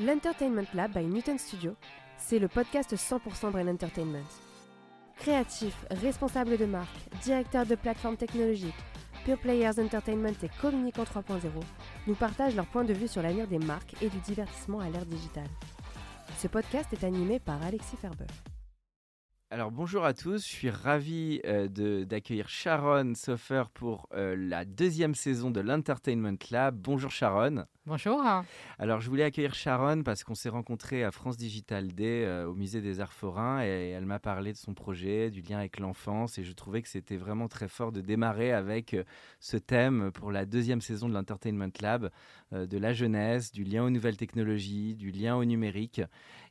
L'Entertainment Lab by Newton Studio, c'est le podcast 100% Brain Entertainment. Créatifs, responsables de marque, directeurs de plateformes technologiques, Pure Players Entertainment et Communicant 3.0 nous partagent leur point de vue sur l'avenir des marques et du divertissement à l'ère digitale. Ce podcast est animé par Alexis Ferber. Alors bonjour à tous, je suis ravi euh, d'accueillir Sharon Soffer pour euh, la deuxième saison de l'Entertainment Lab. Bonjour Sharon. Bonjour. Alors je voulais accueillir Sharon parce qu'on s'est rencontrés à France Digital Day euh, au musée des Arts Forains et elle m'a parlé de son projet, du lien avec l'enfance et je trouvais que c'était vraiment très fort de démarrer avec euh, ce thème pour la deuxième saison de l'Entertainment Lab, euh, de la jeunesse, du lien aux nouvelles technologies, du lien au numérique.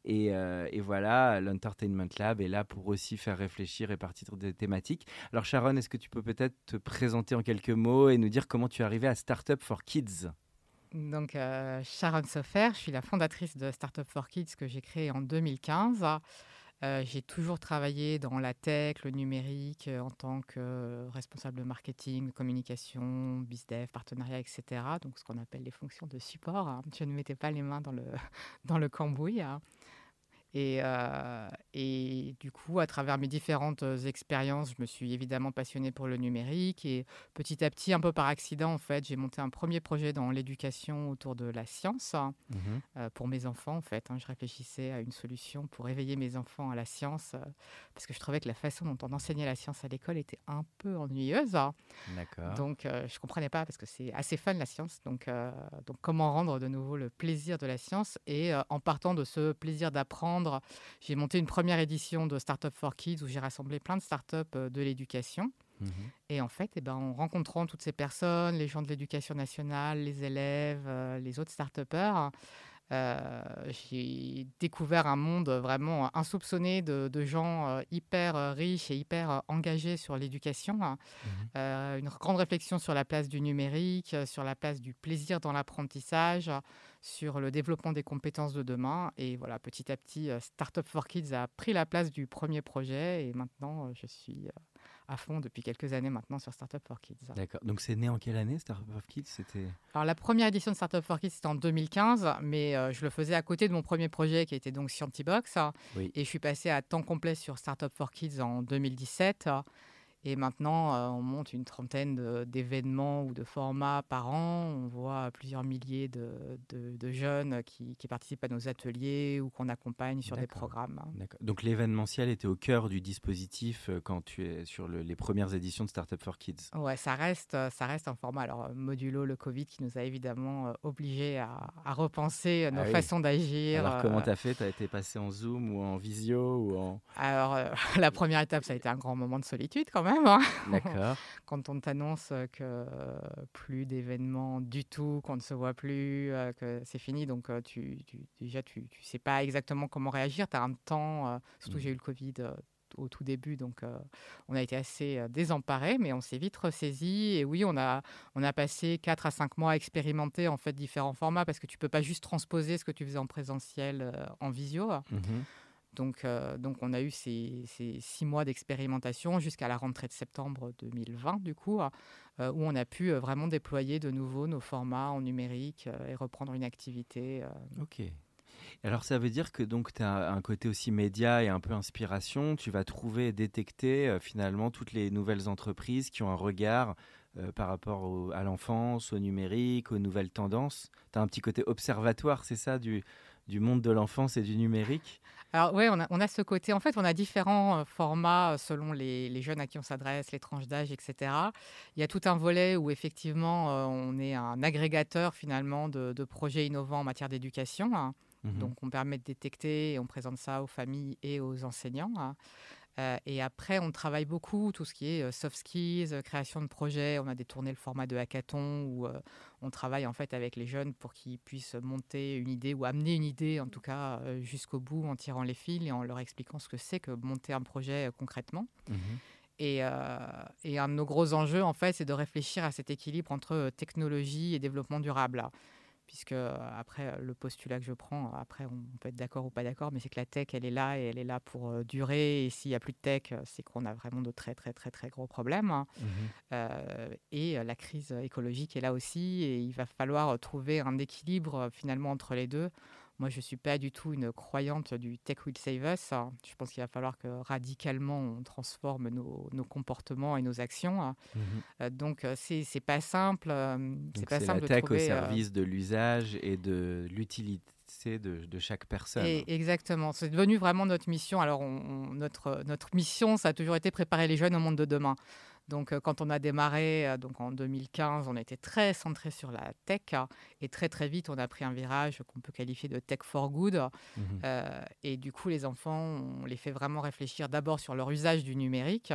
Et, et voilà, l'Entertainment Lab est là pour aussi faire réfléchir et partir des thématiques. Alors Sharon, est-ce que tu peux peut-être te présenter en quelques mots et nous dire comment tu es arrivée à Startup for Kids? Donc, euh, Sharon Soffer, je suis la fondatrice de Startup for Kids que j'ai créée en 2015. Euh, j'ai toujours travaillé dans la tech, le numérique, euh, en tant que responsable de marketing, de communication, bizdev, partenariat, etc. Donc, ce qu'on appelle les fonctions de support. hein. Je ne mettais pas les mains dans le, dans le cambouis. hein. Et, euh, et du coup, à travers mes différentes euh, expériences, je me suis évidemment passionnée pour le numérique. Et petit à petit, un peu par accident, en fait, j'ai monté un premier projet dans l'éducation autour de la science euh, pour mes enfants, en fait. hein. Je réfléchissais à une solution pour éveiller mes enfants à la science euh, parce que je trouvais que la façon dont on enseignait la science à l'école était un peu ennuyeuse. hein. D'accord. Donc, je comprenais pas parce que c'est assez fun la science. Donc, donc, comment rendre de nouveau le plaisir de la science Et en partant de ce plaisir d'apprendre, j'ai monté une première édition de Startup for Kids où j'ai rassemblé plein de startups euh, de l'éducation. Mhm. Et en fait, eh ben, en rencontrant toutes ces personnes, les gens de l'éducation nationale, les élèves, euh, les autres start-upers, euh, j'ai découvert un monde vraiment insoupçonné de, de gens euh, hyper riches et hyper engagés sur l'éducation. Euh, une grande réflexion sur la place du numérique, sur la place du plaisir dans l'apprentissage, sur le développement des compétences de demain. Et voilà, petit à petit, euh, Startup for Kids a pris la place du premier projet et maintenant, euh, je suis euh, à fond depuis quelques années maintenant sur Startup for Kids. D'accord. Donc c'est né en quelle année Startup of Kids? C'était Alors la première édition de Startup for Kids c'était en 2015, mais euh, je le faisais à côté de mon premier projet qui était donc Scientibox. Oui. Et je suis passée à temps complet sur Startup for Kids en 2017. Et maintenant, euh, on monte une trentaine d'événements ou de formats par an. On voit plusieurs milliers de, de- de jeunes qui, qui participent à nos ateliers ou qu'on accompagne sur des programmes. Donc l'événementiel était au cœur du dispositif euh, quand tu es sur le- les premières éditions de Startup for Kids. Ouais, ça reste, euh, ça reste un format. Alors, modulo le Covid qui nous a évidemment obligés à, à repenser nos Ah oui. façons d'agir. Alors comment tu as fait? Tu as été passé en Zoom ou en visio ou en... Alors, euh, la première étape, ça a été un grand moment de solitude quand même. Hein. D'accord. Quand on t'annonce que plus d'événements du tout, qu'on ne se voit plus, euh, que c'est fini. Donc, euh, tu, tu- déjà, tu sais pas exactement comment réagir. Tu as un temps, euh, surtout j'ai eu le Covid au tout début, donc euh, on a été assez euh, désemparés, mais on s'est vite ressaisi. Et oui, on a, on a passé 4 à 5 mois à expérimenter en fait différents formats parce que tu peux pas juste transposer ce que tu faisais en présentiel euh, en visio. Mhm. Donc, euh, donc on a eu ces, six mois d'expérimentation jusqu'à la rentrée de septembre 2020, du coup, euh, où on a pu euh, vraiment déployer de nouveau nos formats en numérique et reprendre une activité. Ok. Alors ça veut dire que donc tu as un côté aussi média et un peu inspiration. Tu vas trouver et détecter finalement toutes les nouvelles entreprises qui ont un regard par rapport à l'enfance, au numérique, aux nouvelles tendances. Tu as un petit côté observatoire, c'est ça, du monde de l'enfance et du numérique? Alors oui, on a, on a ce côté, en fait, on a différents euh, formats euh, selon les, les jeunes à qui on s'adresse, les tranches d'âge, etc. Il y a tout un volet où effectivement euh, on est un agrégateur finalement de, de projets innovants en matière d'éducation. hein. Mhm. Donc, on permet de détecter et on présente ça aux familles et aux enseignants. hein. Euh, et après, on travaille beaucoup tout ce qui est euh, soft skills, euh, création de projets. On a détourné le format de hackathon où on travaille en fait avec les jeunes pour qu'ils puissent monter une idée ou amener une idée, en tout cas jusqu'au bout, en tirant les fils et en leur expliquant ce que c'est que monter un projet concrètement. Mhm. Et, et, un de nos gros enjeux, en fait, c'est de réfléchir à cet équilibre entre technologie et développement durable puisque euh, après euh, le postulat que je prends, après on peut être d'accord ou pas d'accord, mais c'est que la tech elle est là et elle est là pour euh, durer. Et s'il n'y a plus de tech, c'est qu'on a vraiment de très très très très gros problèmes. Hein. Mmh et la crise écologique est là aussi, et il va falloir trouver un équilibre finalement entre les deux. Moi, je ne suis pas du tout une croyante du tech will save us. Je pense qu'il va falloir que radicalement on transforme nos, comportements et nos actions. Mmh euh, donc, euh, c'est n'est pas simple. Euh, c'est pas simple la tech au service de l'usage et de l'utilité. De, de, chaque personne. Et exactement, c'est devenu vraiment notre mission. Alors, notre, notre mission, ça a toujours été préparer les jeunes au monde de demain. Donc, euh, quand on a démarré euh, donc en 2015, on était très centré sur la tech et très très vite, on a pris un virage qu'on peut qualifier de tech for good. Mmh euh, et du coup, les enfants, on les fait vraiment réfléchir d'abord sur leur usage du numérique,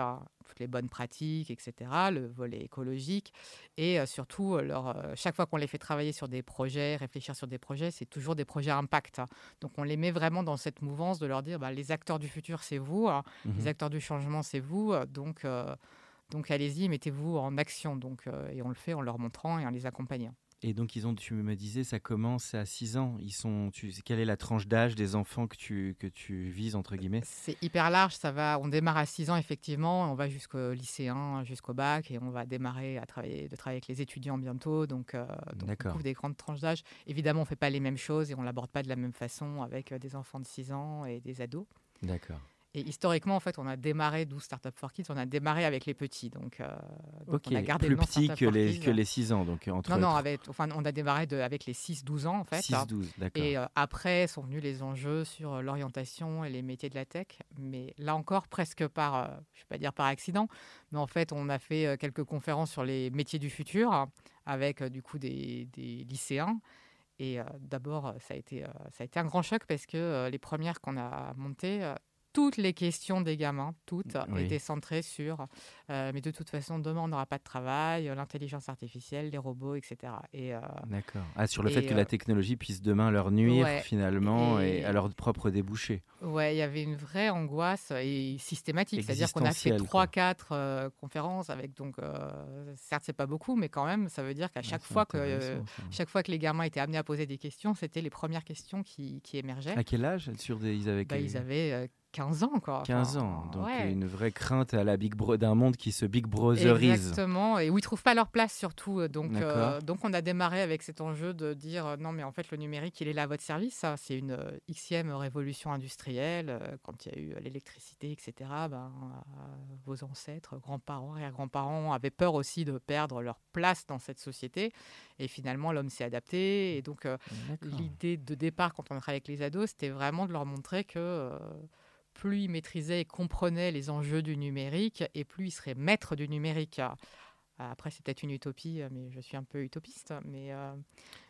toutes les bonnes pratiques, etc., le volet écologique, et surtout, leur, chaque fois qu'on les fait travailler sur des projets, réfléchir sur des projets, c'est toujours des projets impact. Donc, on les met vraiment dans cette mouvance de leur dire, bah, les acteurs du futur, c'est vous, hein. mmh les acteurs du changement, c'est vous. Donc, donc allez-y, mettez-vous en action. Donc, euh, et on le fait en leur montrant et en les accompagnant. Et donc, ils ont, tu me disais, ça commence à 6 ans. Ils sont, tu, quelle est la tranche d'âge des enfants que tu, que tu vises, entre guillemets? C'est hyper large. Ça va, on démarre à 6 ans, effectivement. On va jusqu'au lycéen, jusqu'au bac. Et on va démarrer à travailler, de travailler avec les étudiants bientôt. Donc, euh, donc on couvre des grandes tranches d'âge. Évidemment, on ne fait pas les mêmes choses et on ne l'aborde pas de la même façon avec euh, des enfants de 6 ans et des ados. D'accord. Et historiquement, en fait, on a démarré, d'où Startup for Kids, on a démarré avec les petits. Donc, euh, on a gardé plus petits que les, que les 6 ans. Donc, entre non, non, avec, enfin, on a démarré de, avec les 6-12 ans, en fait. 6-12, d'accord. Et euh, après sont venus les enjeux sur euh, l'orientation et les métiers de la tech. Mais là encore, presque par, je ne vais pas dire par accident, mais en fait, on a fait quelques conférences sur les métiers du futur avec, du coup, des, des lycéens. Et d'abord, ça, a été, ça a été un grand choc parce que les premières qu'on a montées, toutes les questions des gamins, toutes, étaient centrées sur euh, mais de toute façon, demain, on n'aura pas de travail, euh, l'intelligence artificielle, les robots, etc. Et, euh, D'accord. Ah, sur le fait que la technologie puisse demain leur nuire, finalement, et, à leur propre débouché. Ouais, il y avait une vraie angoisse et systématique. C'est-à-dire qu'on a fait 3-4 conférences avec, donc, certes, c'est pas beaucoup, mais quand même, ça veut dire qu'à chaque, fois que, chaque fois que les gamins étaient amenés à poser des questions, c'était les premières questions qui, qui émergeaient. À quel âge sur des, ils avaient, bah, ils avaient 15 ans, quoi. 15 ans, donc une vraie crainte à la big d'un monde qui se Big Brotherise. Exactement, et où ils trouvent pas leur place surtout. Euh, donc, euh, donc on a démarré avec cet enjeu de dire euh, non, mais en fait le numérique, il est là à votre service. C'est une xème révolution industrielle. quand il y a eu l'électricité, etc. Ben, vos ancêtres, grands-parents, arrière-grands-parents avaient peur aussi de perdre leur place dans cette société. Et finalement, l'homme s'est adapté. Et donc l'idée de départ quand on travaillait avec les ados, c'était vraiment de leur montrer que plus il maîtrisait et comprenait les enjeux du numérique, et plus il serait maître du numérique. Après, c'est peut-être une utopie, mais je suis un peu utopiste. Mais euh,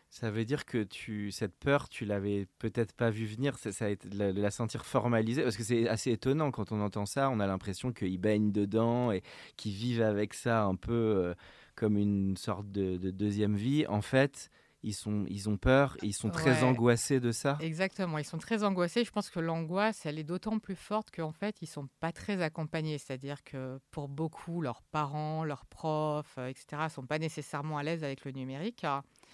Ça veut dire que tu, cette peur, tu l'avais peut-être pas vu venir, ça, ça a été, la, la, sentir formalisée, parce que c'est assez étonnant quand on entend ça, on a l'impression qu'ils baignent dedans et qu'ils vivent avec ça un peu euh, comme une sorte de, deuxième vie. En fait, ils, sont, ils ont peur, ils sont très angoissés de ça. Exactement, ils sont très angoissés. Je pense que l'angoisse, elle est d'autant plus forte qu'en fait, ils sont pas très accompagnés. C'est-à-dire que pour beaucoup, leurs parents, leurs profs, euh, etc., sont pas nécessairement à l'aise avec le numérique.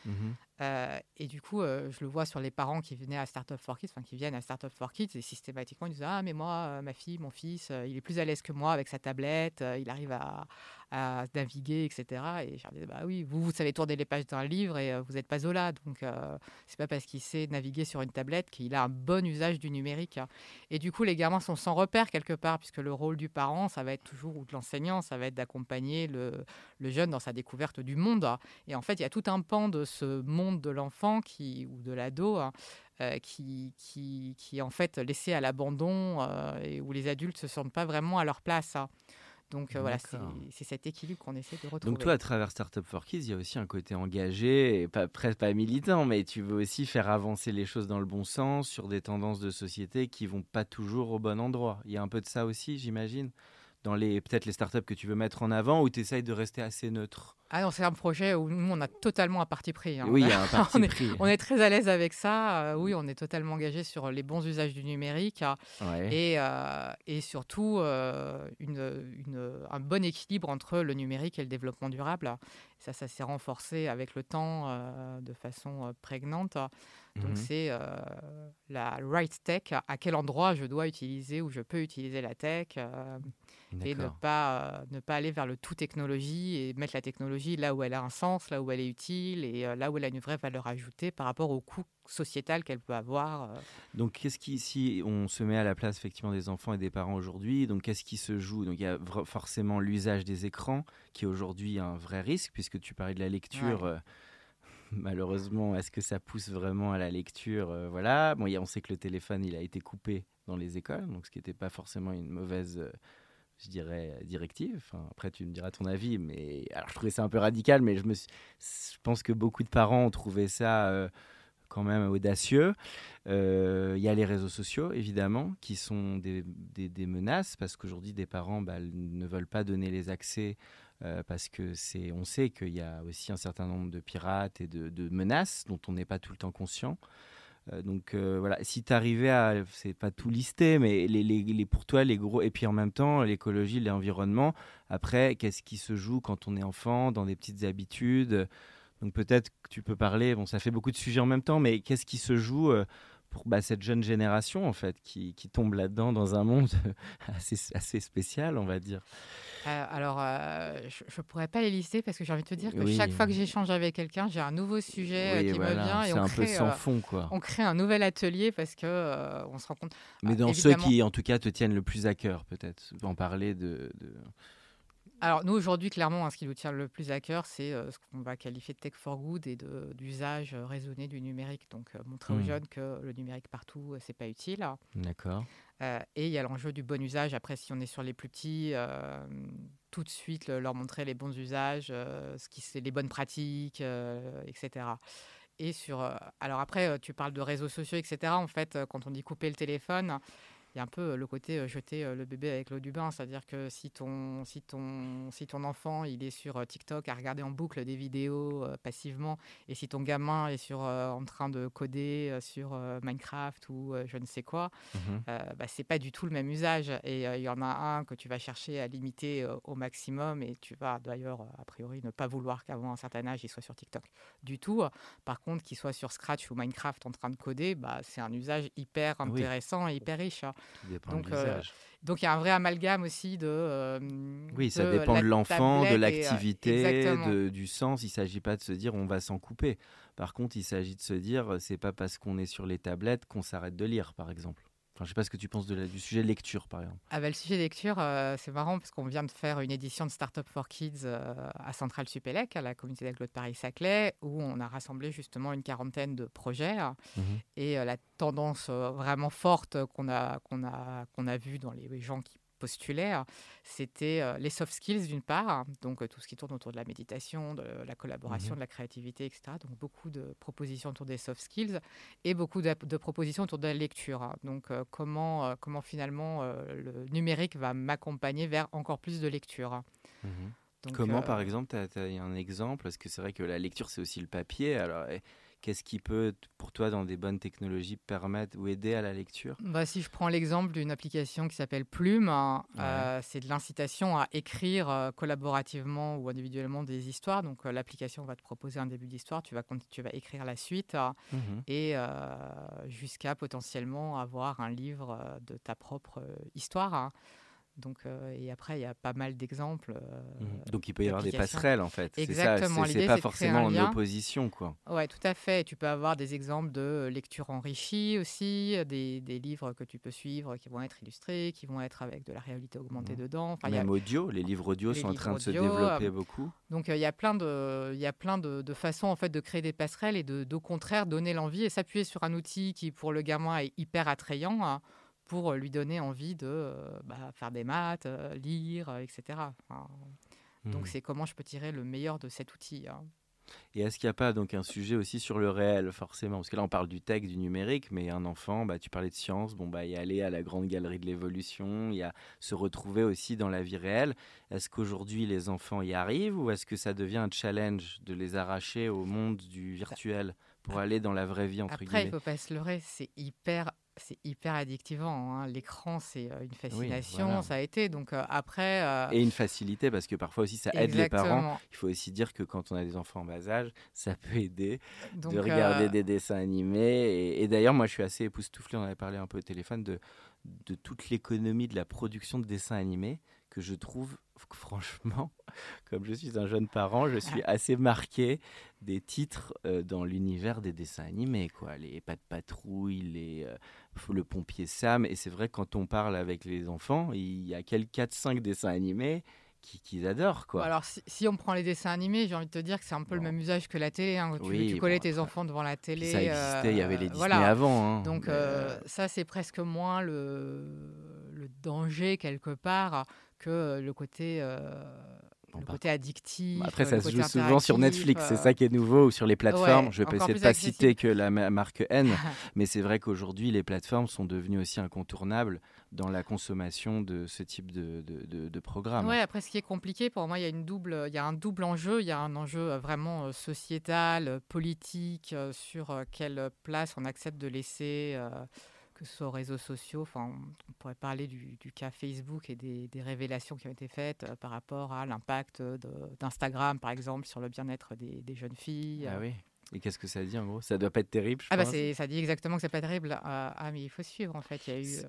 Mhm. Euh, et du coup, euh, je le vois sur les parents qui venaient à Startup for Kids, enfin qui viennent à Startup for Kids, et systématiquement ils disent Ah, mais moi, ma fille, mon fils, il est plus à l'aise que moi avec sa tablette, il arrive à, à naviguer, etc. Et je disais, bah oui, vous, vous savez tourner les pages d'un livre et euh, vous n'êtes pas Zola. Donc, euh, c'est pas parce qu'il sait naviguer sur une tablette qu'il a un bon usage du numérique. Et du coup, les gamins sont sans repère quelque part, puisque le rôle du parent, ça va être toujours, ou de l'enseignant, ça va être d'accompagner le, jeune dans sa découverte du monde. Et en fait, il y a tout un pan de ce monde de l'enfant qui, ou de l'ado. Hein, euh, qui, qui, qui, est en fait laissé à l'abandon et où les adultes ne se sentent pas vraiment à leur place. Hein. Donc euh, voilà, c'est cet équilibre qu'on essaie de retrouver. Donc toi, à travers Startup for Kids, il y a aussi un côté engagé, et pas, presque pas militant, mais tu veux aussi faire avancer les choses dans le bon sens, sur des tendances de société qui vont pas toujours au bon endroit. Il y a un peu de ça aussi, j'imagine, dans les peut-être les startups que tu veux mettre en avant, ou tu essayes de rester assez neutre? Ah non, c'est un projet où nous, on a totalement un parti pris. hein. oui, il y a un parti on est- pris. On est très à l'aise avec ça. euh, oui, on est totalement engagé sur les bons usages du numérique Ouais. et, euh, et surtout euh, une, une- un bon équilibre entre le numérique et le développement durable. Ça, ça s'est renforcé avec le temps de façon prégnante. Donc Mhm. c'est la right tech, à quel endroit je dois utiliser ou je peux utiliser la tech. Euh, et ne pas, euh, ne pas aller vers le tout technologie et mettre la technologie là où elle a un sens, là où elle est utile et euh, là où elle a une vraie valeur ajoutée par rapport au coût sociétal qu'elle peut avoir. euh. Donc, qu'est-ce qui, si on se met à la place effectivement des enfants et des parents aujourd'hui, donc qu'est-ce qui se joue? Donc, il y a forcément l'usage des écrans, qui est aujourd'hui un vrai risque, puisque tu parlais de la lecture. Ouais. euh, malheureusement, est-ce que ça pousse vraiment à la lecture Voilà. Bon, on sait que le téléphone, il a été coupé dans les écoles, donc ce qui n'était pas forcément une mauvaise. Je dirais directive. Après, tu me diras ton avis, mais alors je trouvais ça un peu radical, mais je me, je pense que beaucoup de parents ont trouvé ça euh, quand même audacieux. Euh, Il y a les réseaux sociaux, évidemment, qui sont des, des- menaces, parce qu'aujourd'hui, des parents bah, ne veulent pas donner les accès, euh, parce que c'est, on sait qu'il y a aussi un certain nombre de pirates et de menaces dont on n'est pas tout le temps conscient. Euh, donc euh, voilà, si tu arrivais à, c'est pas tout listé, mais les, les- les- pour toi, les gros, et puis en même temps, l'écologie, l'environnement, après, qu'est-ce qui se joue quand on est enfant, dans des petites habitudes? Donc peut-être que tu peux parler, bon ça fait beaucoup de sujets en même temps, mais qu'est-ce qui se joue euh, pour bah, cette jeune génération en fait qui, qui tombe là-dedans dans un monde assez, assez spécial on va dire. Euh, alors, euh, je ne pourrais pas les lister parce que j'ai envie de te dire que Oui. chaque fois que j'échange avec quelqu'un, j'ai un nouveau sujet euh, Oui, qui voilà, me vient et c'est on un peu crée, sans euh, fond quoi. on crée un nouvel atelier parce que euh, on se rend compte. Mais Ah, dans ceux qui en tout cas te tiennent le plus à cœur peut-être, en parler de... de- Alors nous aujourd'hui clairement hein, ce qui nous tient le plus à cœur c'est euh, ce qu'on va qualifier de tech for good et de- d'usage euh, raisonné du numérique. Donc euh, montrer aux Mm. jeunes que le numérique partout c'est pas utile. D'accord. Et il y a l'enjeu du bon usage. Après, si on est sur les plus petits, tout de suite le- leur montrer les bons usages, ce qui c'est les bonnes pratiques, etc. Et sur, alors après, tu parles de réseaux sociaux, etc. En fait, quand on dit couper le téléphone, il y a un peu euh, le côté euh, jeter euh, le bébé avec l'eau du bain, c'est-à-dire que si ton, si ton, si ton enfant il est sur TikTok à regarder en boucle des vidéos euh, passivement, et si ton gamin est sur, euh, en train de coder euh, sur Minecraft ou je ne sais quoi, Mhm. euh, bah, c'est pas du tout le même usage. Et il y en a un que tu vas chercher à limiter au maximum et tu vas d'ailleurs, a priori, ne pas vouloir qu'avant un certain âge, il soit sur TikTok du tout. Par contre, qu'il soit sur Scratch ou Minecraft en train de coder, bah, c'est un usage hyper Oui. intéressant et hyper riche. Tout dépend Donc, euh. Donc il y a un vrai amalgame aussi de. euh, Oui, ça de dépend de l'enfant, de euh, l'activité, du sens. Il ne s'agit pas de se dire on va s'en couper. Par contre, il s'agit de se dire c'est pas parce qu'on est sur les tablettes qu'on s'arrête de lire, par exemple. Enfin, je sais pas ce que tu penses de la- du sujet lecture, par exemple. Ah bah, le sujet lecture, euh, c'est marrant parce qu'on vient de faire une édition de Startup for Kids euh, à Centrale Supélec, à la communauté d'aglo de Paris-Saclay, où on a rassemblé justement une quarantaine de projets. Mhm. Et euh, la tendance vraiment forte qu'on a, qu'on a, qu'on a vue dans les gens qui postulaient, euh, c'était euh, les soft skills d'une part, donc euh, tout ce qui tourne autour de la méditation, de la collaboration, Mhm. de la créativité, etc. Donc beaucoup de propositions autour des soft skills et beaucoup de, de propositions autour de la lecture. hein. Donc euh, comment, euh, comment finalement euh, le numérique va m'accompagner vers encore plus de lecture. hein. Donc, Comment, par exemple, tu as, un exemple Parce que c'est vrai que la lecture, c'est aussi le papier. Alors, qu'est-ce qui peut, pour toi, dans des bonnes technologies, permettre ou aider à la lecture? Bah, si je prends l'exemple d'une application qui s'appelle Plume, hein, Ouais. euh, c'est de l'incitation à écrire euh, collaborativement ou individuellement des histoires. Donc euh, l'application va te proposer un début d'histoire, tu vas, cont- tu vas écrire la suite euh, Mhm. et jusqu'à potentiellement avoir un livre de ta propre histoire. hein. Donc, euh, et après, il y a pas mal d'exemples. euh, Mhm. Donc, il peut y avoir des passerelles, en fait. Exactement. c'est- pas forcément en opposition, quoi. Ouais, tout à fait. Tu peux avoir des exemples de lecture enrichie aussi, des, des livres que tu peux suivre qui vont être illustrés, qui vont être avec de la réalité augmentée Mhm. dedans. Enfin, il y a- Même audio, les livres audio les sont en train de se développer euh, beaucoup. donc euh, il y a plein de, y a plein de, de façons en fait de créer des passerelles et de, d'au contraire donner l'envie et s'appuyer sur un outil qui pour le gamin est hyper attrayant hein, pour lui donner envie de bah, faire des maths, lire, etc. Donc, Mhm. c'est comment je peux tirer le meilleur de cet outil. hein. Et est-ce qu'il n'y a pas donc un sujet aussi sur le réel, forcément? Parce que là, on parle du tech, du numérique, mais un enfant, bah, tu parlais de science, bon, bah, y aller à la grande galerie de l'évolution, il y a se retrouver aussi dans la vie réelle. Est-ce qu'aujourd'hui, les enfants y arrivent ou est-ce que ça devient un challenge de les arracher au monde du virtuel pour aller dans la vraie vie, entre Après, il guillemets? faut pas se leurrer, c'est hyper, c'est hyper addictivant. hein. L'écran, c'est euh, une fascination, voilà. ça a été. Donc euh, après, euh, Et une facilité, parce que parfois aussi, ça aide les parents. Il faut aussi dire que quand on a des enfants en bas âge, ça peut aider Donc, de regarder euh, des dessins animés. Et, et d'ailleurs, moi, je suis assez époustouflé, on avait parlé un peu au téléphone, de, de toute l'économie de la production de dessins animés, que je trouve, franchement, comme je suis un jeune parent, je suis assez marqué des titres euh, dans l'univers des dessins animés. Quoi. Les Pas de patrouille, les, euh, le pompier Sam. Et c'est vrai, quand on parle avec les enfants, il y a quelques 4-5 dessins animés qui- qu'ils adorent. Quoi. Alors, si, si on prend les dessins animés, j'ai envie de te dire que c'est un peu le même usage que la télé. hein. Tu, Oui, tu collais bon, tes après, enfants devant la télé. ça existait, il y avait les euh, Disney voilà. avant. hein. Donc, Mais, euh, euh, ça, c'est presque moins le, le danger, quelque part, que le côté, euh, Le par côté addictif. Après, ça se joue souvent sur Netflix, c'est euh, ça qui est nouveau, ou sur les plateformes. Ouais, je vais essayer de pas accessible. citer que la ma- marque N, mais c'est vrai qu'aujourd'hui, les plateformes sont devenues aussi incontournables dans la consommation de ce type de, de, de- de programme. Ouais, après, ce qui est compliqué, pour moi, il y a, une double, il y a un double enjeu. Il y a un enjeu euh, vraiment euh, sociétal, politique, sur quelle place on accepte de laisser, euh, que ce soit aux réseaux sociaux. Enfin, on, pourrait parler du, du cas Facebook et des, des révélations qui ont été faites euh, par rapport à l'impact d'Instagram, par exemple, sur le bien-être des, des jeunes filles. Ah euh. oui. Et qu'est-ce que ça dit en gros? Ça doit pas être terrible, je Ah bah pense. c'est, ça dit exactement que c'est pas terrible. Ah, ah, mais il faut suivre en fait. Il y a eu.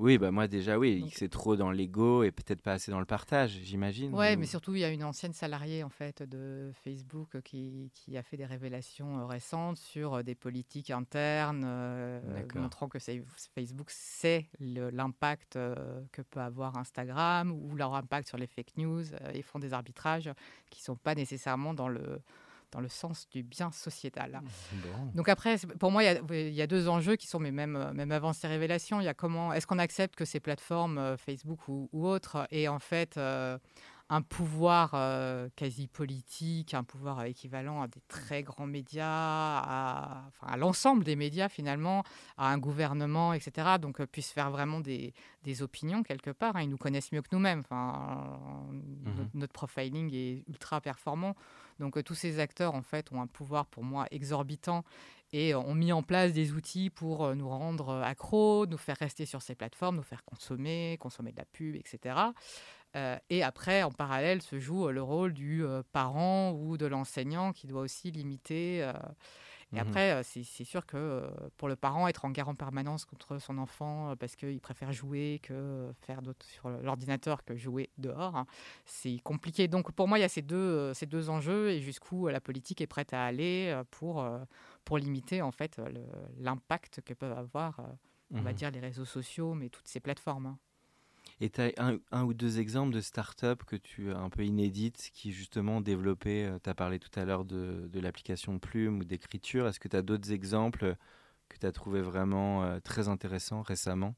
Oui, bah moi déjà, oui, Donc- c'est trop dans l'ego et peut-être pas assez dans le partage, j'imagine. Ouais, ou- mais surtout, il y a une ancienne salariée en fait de Facebook euh, qui, qui a fait des révélations euh, récentes sur euh, des politiques internes, euh, montrant que Facebook sait l'impact euh, que peut avoir Instagram ou leur impact sur les fake news euh, et font des arbitrages qui sont pas nécessairement dans le dans le sens du bien sociétal. Bon. Donc après, pour moi, il y a- il y, a deux enjeux qui sont, mais même, euh, même avant ces révélations, il y a comment, est-ce qu'on accepte que ces plateformes, euh, Facebook ou, ou autres, aient en fait euh, un pouvoir euh, quasi politique, un pouvoir euh, équivalent à des très grands médias, à, enfin, à l'ensemble des médias finalement, à un gouvernement, etc. Donc euh, puissent faire vraiment des, des opinions quelque part. hein. Ils nous connaissent mieux que nous-mêmes. Enfin, notre, notre profiling est ultra performant. Donc euh, tous ces acteurs en fait ont un pouvoir pour moi exorbitant et ont mis en place des outils pour nous rendre accros, nous faire rester sur ces plateformes, nous faire consommer, consommer de la pub, etc. Euh, et après, en parallèle, se joue euh, le rôle du euh, parent ou de l'enseignant qui doit aussi limiter. et Mhm. après, c'est sûr que pour le parent, être en guerre en permanence contre son enfant parce qu'il préfère jouer que faire d'autres sur l'ordinateur que jouer dehors, hein, c'est compliqué. Donc pour moi, il y a ces deux, ces deux enjeux et jusqu'où la politique est prête à aller pour, pour limiter en fait l'impact que peuvent avoir, on va Mhm. dire, les réseaux sociaux, mais toutes ces plateformes. Et tu as un, ou deux exemples de start-up que tu as un peu inédites qui justement ont développé, tu as parlé tout à l'heure de, l'application plume ou d'écriture. Est-ce que tu as d'autres exemples que tu as trouvé vraiment euh, très intéressants récemment?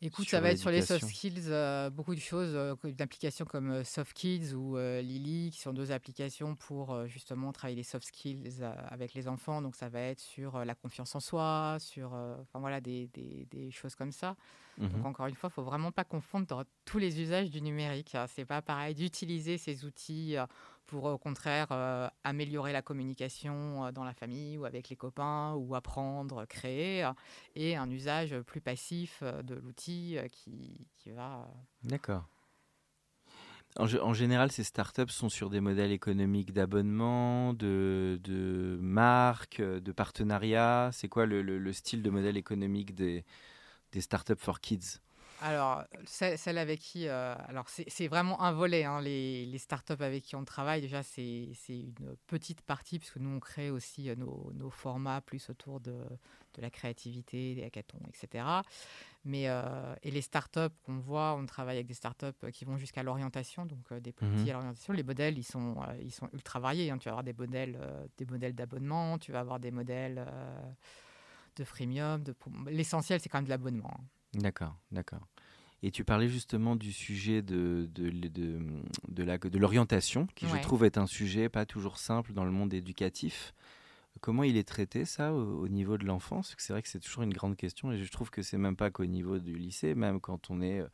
Écoute, ça va être sur les soft skills, euh, beaucoup de choses, euh, d'applications comme euh, Soft Kids ou euh, Lily, qui sont deux applications pour justement travailler les soft skills avec les enfants. Donc ça va être sur la confiance en soi, sur enfin voilà des, des- des choses comme ça. Mhm. Donc encore une fois, il faut vraiment pas confondre dans tous les usages du numérique. hein. C'est pas pareil d'utiliser ces outils pour au contraire euh, améliorer la communication euh, dans la famille ou avec les copains ou apprendre, créer, euh, et un usage plus passif de l'outil qui, va. D'accord. En, gé- en général, ces startups sont sur des modèles économiques d'abonnement, de, de marque, euh, de partenariat. C'est quoi le, le- le style de modèle économique des startups for kids? Alors, celle, celle avec qui. euh, alors, c'est vraiment un volet. hein, les, les startups avec qui on travaille, déjà, c'est une petite partie, puisque nous, on crée aussi euh, nos, nos formats plus autour de, de la créativité, des hackathons, etc. Mais, euh, et les startups qu'on voit, on travaille avec des startups qui vont jusqu'à l'orientation, donc euh, des petits Mhm. à l'orientation. Les modèles, ils sont, ils sont ultra variés. hein. Tu vas avoir des modèles des modèles d'abonnement, tu vas avoir des modèles de freemium. de L'essentiel, c'est quand même de l'abonnement. hein. D'accord, d'accord. Et tu parlais justement du sujet de, de, de, l'orientation, qui je trouve est un sujet pas toujours simple dans le monde éducatif. Comment il est traité ça au, au niveau de l'enfance? C'est vrai que c'est toujours une grande question et je trouve que c'est même pas qu'au niveau du lycée, même quand on est, euh,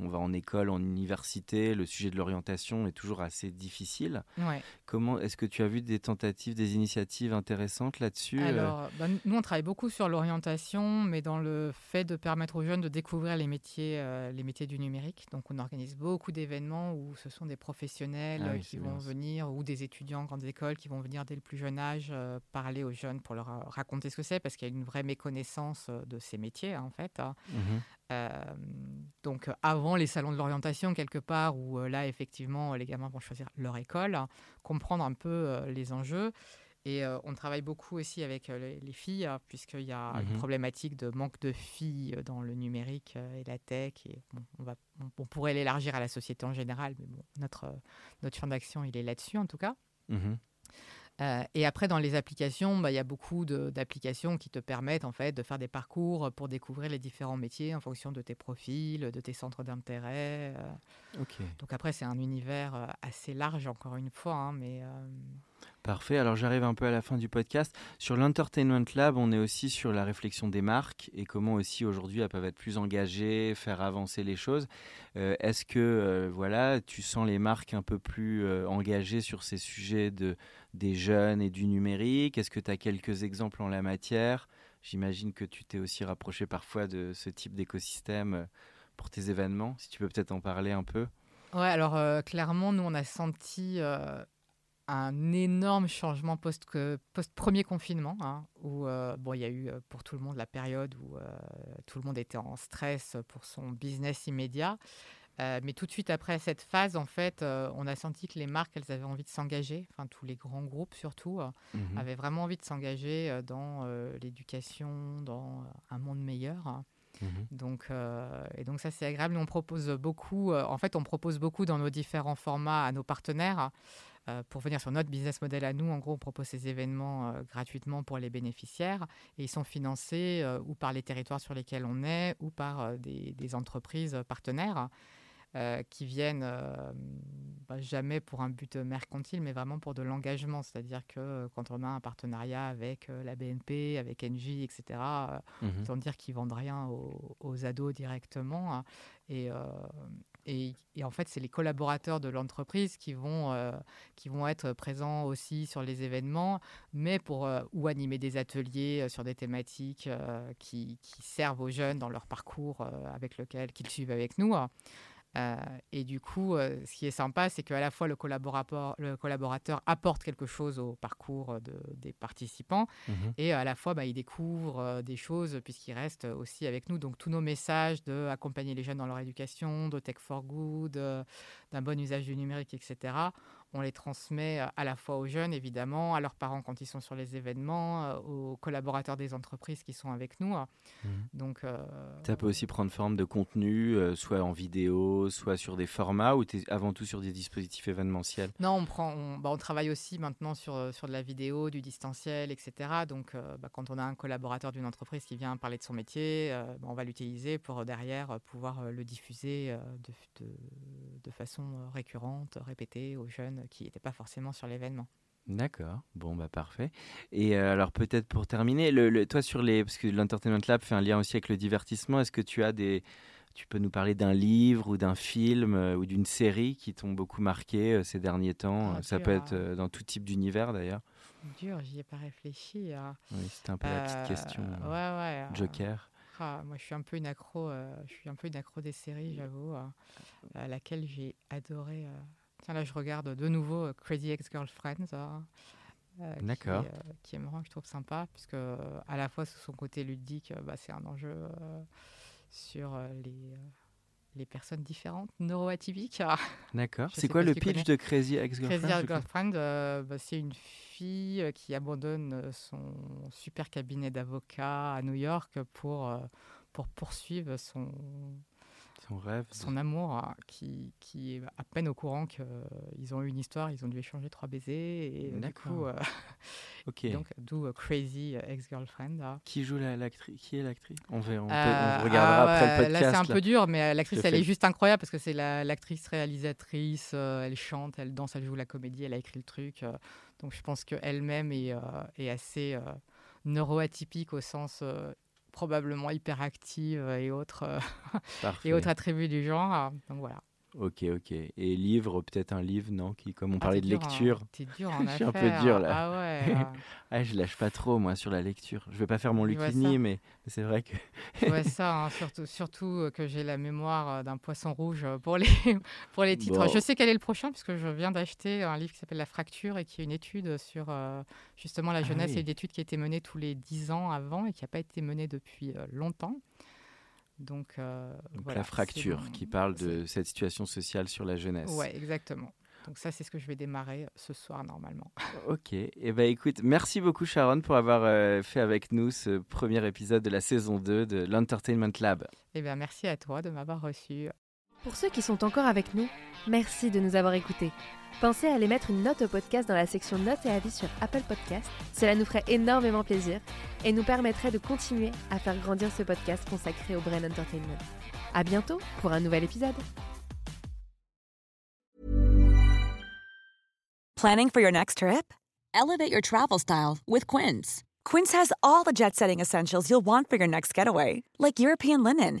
on va en école, en université, le sujet de l'orientation est toujours assez difficile. Ouais. Comment est-ce que tu as vu des tentatives, des initiatives intéressantes là-dessus euh Alors, bah, nous, on travaille beaucoup sur l'orientation, mais dans le fait de permettre aux jeunes de découvrir les métiers, euh, les métiers du numérique. Donc, on organise beaucoup d'événements où ce sont des professionnels Ah oui, euh, qui vont venir, ou des étudiants en grandes écoles qui vont venir dès le plus jeune âge euh, parler aux jeunes pour leur raconter ce que c'est, parce qu'il y a une vraie méconnaissance de ces métiers, hein, en fait. hein. Mhm. Euh, donc, euh, avant les salons de l'orientation, quelque part, où euh, là, effectivement, les gamins vont choisir leur école, hein, comprendre un peu les enjeux. Et euh, on travaille beaucoup aussi avec euh, les, les filles, hein, puisqu'il y a Mhm. une problématique de manque de filles dans le numérique euh, et la tech. Et bon, on, va, on, on pourrait l'élargir à la société en général, mais bon, notre, notre champ d'action, il est là-dessus, en tout cas. Mhm. Euh, et après, dans les applications, bah, il y a beaucoup d'applications qui te permettent en fait de faire des parcours pour découvrir les différents métiers en fonction de tes profils, de tes centres d'intérêt. euh. Donc après, c'est un univers euh, assez large, encore une fois, hein, mais euh, Parfait. Alors j'arrive un peu à la fin du podcast. Sur l'Entertainment Lab, on est aussi sur la réflexion des marques et comment aussi aujourd'hui elles peuvent être plus engagées, faire avancer les choses. Euh, Est-ce que euh, voilà, tu sens les marques un peu plus euh, engagées sur ces sujets de, des jeunes et du numérique? Est-ce que tu as quelques exemples en la matière? J'imagine que tu t'es aussi rapproché parfois de ce type d'écosystème euh, pour tes événements. Si tu peux peut-être en parler un peu. Ouais, alors euh, clairement, nous, on a senti euh, un énorme changement post-premier confinement, hein, où bon, il y a eu pour tout le monde la période où tout le monde était en stress pour son business immédiat. Euh, mais tout de suite après cette phase, en fait, euh, on a senti que les marques, elles avaient envie de s'engager, enfin tous les grands groupes surtout, euh, Mhm. avaient vraiment envie de s'engager dans l'éducation, dans un monde meilleur. Mhm. Donc, et donc ça c'est agréable. Nous, on propose beaucoup. en fait, on propose beaucoup dans nos différents formats à nos partenaires euh, pour venir sur notre business model à nous. En gros, on propose ces événements euh, gratuitement pour les bénéficiaires et ils sont financés euh, ou par les territoires sur lesquels on est ou par des, des entreprises partenaires. Euh, qui viennent euh, bah, jamais pour un but mercantile, mais vraiment pour de l'engagement. C'est-à-dire que euh, quand on a un partenariat avec la BNP, avec Engie, etc., Mhm. Autant dire qu'ils vendent rien aux, aux ados directement. hein. Et, et, et en fait, c'est les collaborateurs de l'entreprise qui vont, euh, qui vont être présents aussi sur les événements, mais pour euh, ou animer des ateliers sur des thématiques euh, qui, qui servent aux jeunes dans leur parcours avec lequel qu'ils suivent avec nous. Euh, et du coup, euh, ce qui est sympa, c'est qu'à la fois le collaborateur, le collaborateur apporte quelque chose au parcours de- des participants, Mhm. et à la fois, bah, il découvre euh, des choses puisqu'il reste aussi avec nous. Donc, tous nos messages de accompagner les jeunes dans leur éducation, de Tech for Good, d'un bon usage du numérique, etc., on les transmet euh, à la fois aux jeunes, évidemment, à leurs parents quand ils sont sur les événements, euh, aux collaborateurs des entreprises qui sont avec nous. hein. Mhm. Donc, euh, Ça peut aussi prendre forme de contenu, euh, soit en vidéo, soit sur des formats, ou tu es avant tout sur des dispositifs événementiels? Non, on, prend, on, bah, on travaille aussi maintenant sur, sur de la vidéo, du distanciel, etc. Donc, euh, bah, quand on a un collaborateur d'une entreprise qui vient parler de son métier, bah, on va l'utiliser pour derrière pouvoir le diffuser de, de- de façon récurrente, répétée aux jeunes qui n'étaient pas forcément sur l'événement. D'accord, bon bah parfait. Et euh, alors peut-être pour terminer, le, le- toi sur les, parce que l'Entertainment Lab fait un lien aussi avec le divertissement, est-ce que tu as des, tu peux nous parler d'un livre ou d'un film euh, ou d'une série qui t'ont beaucoup marqué euh, ces derniers temps? Ah, Ça dur, peut être hein. dans tout type d'univers d'ailleurs. Dur, j'y ai pas réfléchi. hein. Oui, c'était un peu la petite question. Ouais, ouais. euh, Joker. Ah, moi, je suis un peu une accro. euh, je suis un peu une accro des séries, j'avoue, euh, à laquelle j'ai adoré. euh. Tiens, là, je regarde de nouveau euh, Crazy Ex-Girlfriends. hein, euh, qui D'accord. est, euh, Qui est marrant, que je trouve sympa, puisque euh, à la fois, sous son côté ludique, bah, c'est un enjeu sur les, les personnes différentes, neuroatypiques. D'accord. C'est quoi le pitch de Crazy Ex-Girlfriend Crazy Ex-Girlfriend, bah, c'est une fille qui abandonne son super cabinet d'avocat à New York pour, pour poursuivre son, Son rêve. son amour, euh, qui, qui est à peine au courant qu'ils ont eu une histoire, ils ont dû échanger trois baisers. Et euh, du coup, euh, Ok. donc, d'où Crazy Ex-Girlfriend. Qui joue la- l'actrice Qui est l'actrice? On, on, Euh, on regardera ah après le podcast. Là, c'est un là. peu dur, mais l'actrice, elle est juste incroyable parce que c'est la- l'actrice réalisatrice. euh, elle chante, elle danse, elle joue la comédie, elle a écrit le truc. donc, je pense qu'elle-même est, est assez neuroatypique au sens euh, probablement hyperactive et autres, euh, et autres attributs du genre. donc, voilà. Ok, ok. Et livre, peut-être un livre, non qui, Comme on Ah, parlait de en- lecture. T'es dur en Je suis un peu dur, là. Ah ouais. Ah, je lâche pas trop, moi, sur la lecture. Je vais pas faire mon Lucini, mais c'est vrai que. Je vois ça, hein, surtout, surtout euh, que j'ai la mémoire euh, d'un poisson rouge euh, pour les, pour les titres. Bon. Je sais quel est le prochain, puisque je viens d'acheter un livre qui s'appelle La fracture et qui est une étude sur euh, justement la Ah jeunesse oui. et une étude qui a été menée tous les dix ans avant et qui n'a pas été menée depuis longtemps. Donc, euh, Donc, voilà, la fracture qui parle de cette situation sociale sur la jeunesse. Ouais, exactement. Donc ça, c'est ce que je vais démarrer euh, ce soir normalement. Ok. Et ben écoute, merci beaucoup Sharon pour avoir euh, fait avec nous ce premier épisode de la saison 2 de l'Entertainment Lab. Eh bien, merci à toi de m'avoir reçu. Pour ceux qui sont encore avec nous, merci de nous avoir écoutés. Pensez à aller mettre une note au podcast dans la section notes et avis sur Apple Podcast. Cela nous ferait énormément plaisir et nous permettrait de continuer à faire grandir ce podcast consacré au Brain Entertainment. À bientôt pour un nouvel épisode. Planning for your next trip? Elevate your travel style with Quince. Quince has all the jet setting essentials you'll want for your next getaway, like European linen,